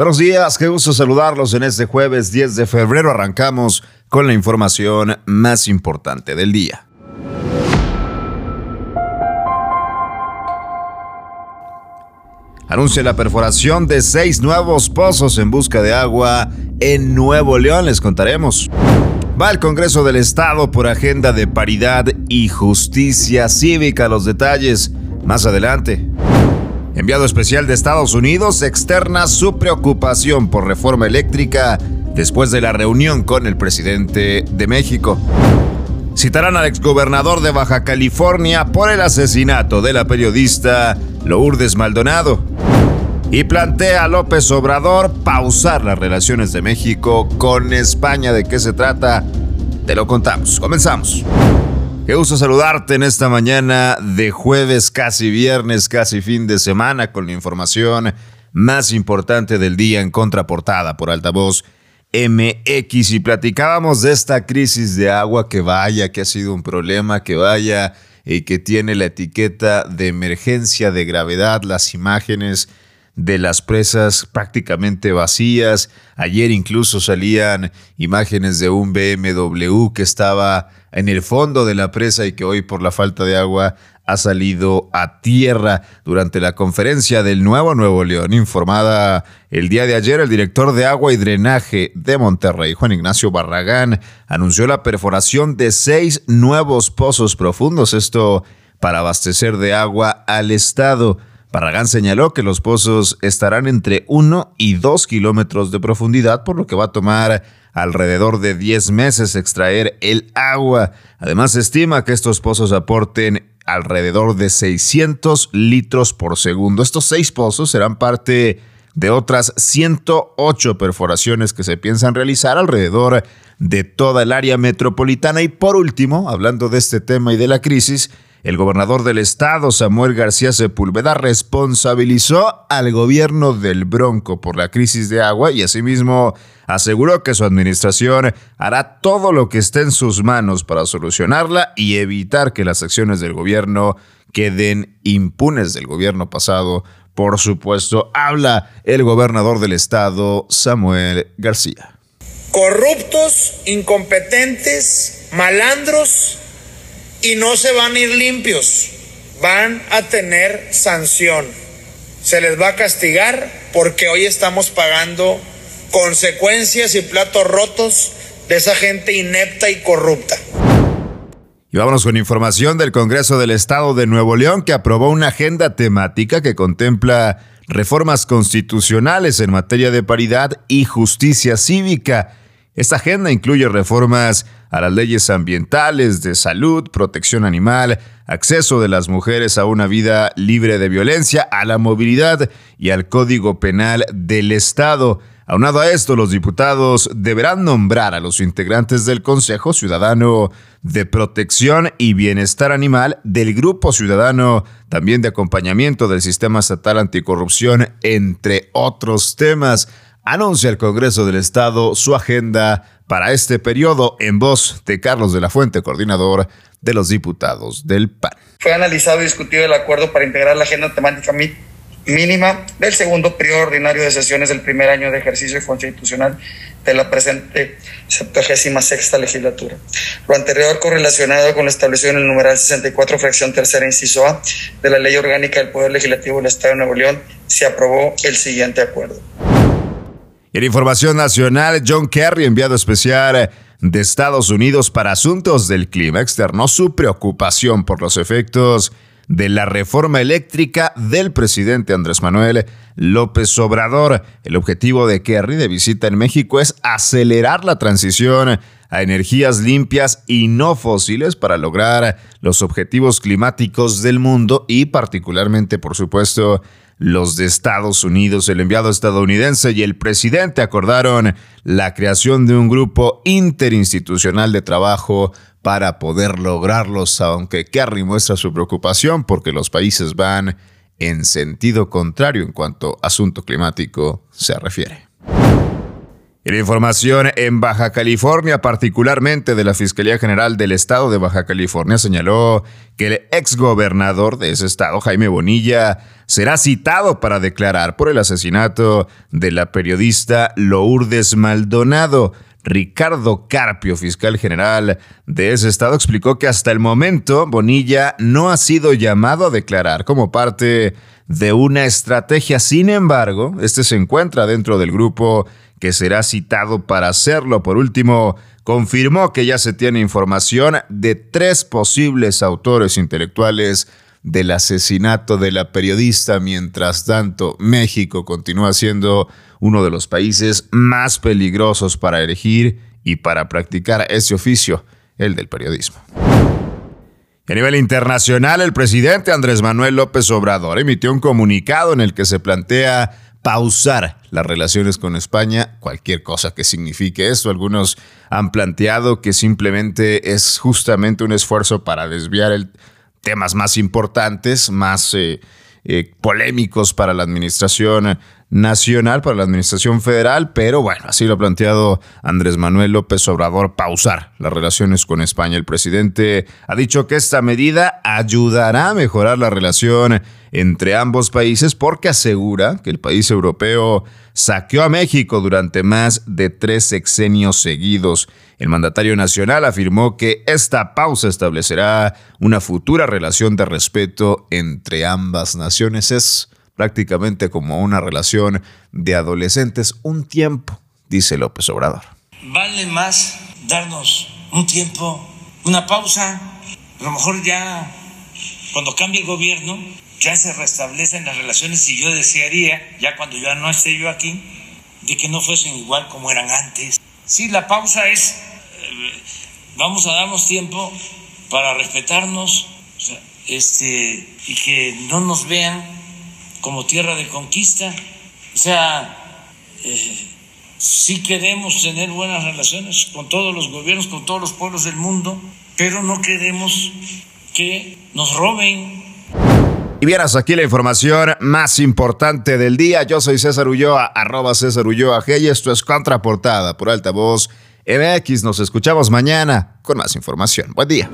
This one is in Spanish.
Buenos días, qué gusto saludarlos en este jueves 10 de febrero. Arrancamos con la información más importante del día. Anuncia la perforación de seis nuevos pozos en busca de agua en Nuevo León. Les contaremos. Va al Congreso del Estado por agenda de paridad y justicia cívica. Los detalles más adelante. Enviado especial de Estados Unidos externa su preocupación por reforma eléctrica después de la reunión con el presidente de México. Citarán al exgobernador de Baja California por el asesinato de la periodista Lourdes Maldonado. Y plantea a López Obrador pausar las relaciones de México con España. ¿De qué se trata? Te lo contamos. Comenzamos. Qué gusto saludarte en esta mañana de jueves, casi viernes, casi fin de semana, con la información más importante del día en contraportada por altavoz MX. Y platicábamos de esta crisis de agua que vaya, que ha sido un problema, que vaya y que tiene la etiqueta de emergencia de gravedad, las imágenes de las presas prácticamente vacías. Ayer incluso salían imágenes de un BMW que estaba en el fondo de la presa y que hoy por la falta de agua ha salido a tierra durante la conferencia del Nuevo Nuevo León, informada el día de ayer, el director de agua y drenaje de Monterrey, Juan Ignacio Barragán, anunció la perforación de seis nuevos pozos profundos, esto para abastecer de agua al estado. Barragán señaló que los pozos estarán entre 1 y 2 kilómetros de profundidad, por lo que va a tomar alrededor de 10 meses extraer el agua. Además, se estima que estos pozos aporten alrededor de 600 litros por segundo. Estos seis pozos serán parte de otras 108 perforaciones que se piensan realizar alrededor de toda el área metropolitana. Y por último, hablando de este tema y de la crisis, el gobernador del estado, Samuel García Sepúlveda, responsabilizó al gobierno del Bronco por la crisis de agua y asimismo aseguró que su administración hará todo lo que esté en sus manos para solucionarla y evitar que las acciones del gobierno queden impunes del gobierno pasado. Por supuesto, habla el gobernador del estado, Samuel García. Corruptos, incompetentes, malandros y no se van a ir limpios, van a tener sanción. Se les va a castigar porque hoy estamos pagando consecuencias y platos rotos de esa gente inepta y corrupta. Y vámonos con información del Congreso del Estado de Nuevo León que aprobó una agenda temática que contempla reformas constitucionales en materia de paridad y justicia cívica. Esta agenda incluye reformas a las leyes ambientales, de salud, protección animal, acceso de las mujeres a una vida libre de violencia, a la movilidad y al Código Penal del Estado. Aunado a esto, los diputados deberán nombrar a los integrantes del Consejo Ciudadano de Protección y Bienestar Animal del Grupo Ciudadano, también de acompañamiento del Sistema Estatal Anticorrupción, entre otros temas. Anuncia el Congreso del Estado su agenda para este periodo en voz de Carlos de la Fuente, coordinador de los diputados del PAN. Fue analizado y discutido el acuerdo para integrar la agenda temática mínima del segundo periodo ordinario de sesiones del primer año de ejercicio constitucional de la presente 76 legislatura. Lo anterior correlacionado con lo establecido en el numeral 64, fracción tercera, inciso A, de la Ley Orgánica del Poder Legislativo del Estado de Nuevo León, se aprobó el siguiente acuerdo. En información nacional, John Kerry, enviado especial de Estados Unidos para asuntos del clima, externó su preocupación por los efectos de la reforma eléctrica del presidente Andrés Manuel López Obrador. El objetivo de Kerry de visita en México es acelerar la transición a energías limpias y no fósiles para lograr los objetivos climáticos del mundo y particularmente, por supuesto, los de Estados Unidos, el enviado estadounidense y el presidente acordaron la creación de un grupo interinstitucional de trabajo para poder lograrlos, aunque Kerry muestra su preocupación porque los países van en sentido contrario en cuanto a asunto climático se refiere. En información en Baja California, particularmente de la Fiscalía General del Estado de Baja California, señaló que el exgobernador de ese estado, Jaime Bonilla, será citado para declarar por el asesinato de la periodista Lourdes Maldonado. Ricardo Carpio, fiscal general de ese estado, explicó que hasta el momento Bonilla no ha sido llamado a declarar como parte de una estrategia. Sin embargo, este se encuentra dentro del grupo que será citado para hacerlo. Por último, confirmó que ya se tiene información de tres posibles autores intelectuales del asesinato de la periodista. Mientras tanto, México continúa siendo uno de los países más peligrosos para elegir y para practicar ese oficio, el del periodismo. A nivel internacional, el presidente Andrés Manuel López Obrador emitió un comunicado en el que se plantea pausar las relaciones con España, cualquier cosa que signifique esto. Algunos han planteado que simplemente es justamente un esfuerzo para desviar el, temas más importantes, más eh, eh, polémicos para la administración nacional, para la administración federal, pero bueno, así lo ha planteado Andrés Manuel López Obrador, pausar las relaciones con España. El presidente ha dicho que esta medida ayudará a mejorar la relación entre ambos países porque asegura que el país europeo saqueó a México durante más de tres sexenios seguidos. El mandatario nacional afirmó que esta pausa establecerá una futura relación de respeto entre ambas naciones. Es prácticamente como una relación de adolescentes, un tiempo, dice López Obrador. Vale más darnos un tiempo, una pausa, a lo mejor ya cuando cambie el gobierno ya se restablecen las relaciones y yo desearía, ya cuando ya no esté yo aquí, de que no fuesen igual como eran antes. Sí, la pausa es, eh, vamos a darnos tiempo para respetarnos este, y que no nos vean como tierra de conquista. O sea, eh, sí queremos tener buenas relaciones con todos los gobiernos, con todos los pueblos del mundo, pero no queremos que nos roben y bien, hasta aquí la información más importante del día. Yo soy César Ulloa, arroba César Ulloa G y esto es Contraportada por Altavoz MX. Nos escuchamos mañana con más información. Buen día.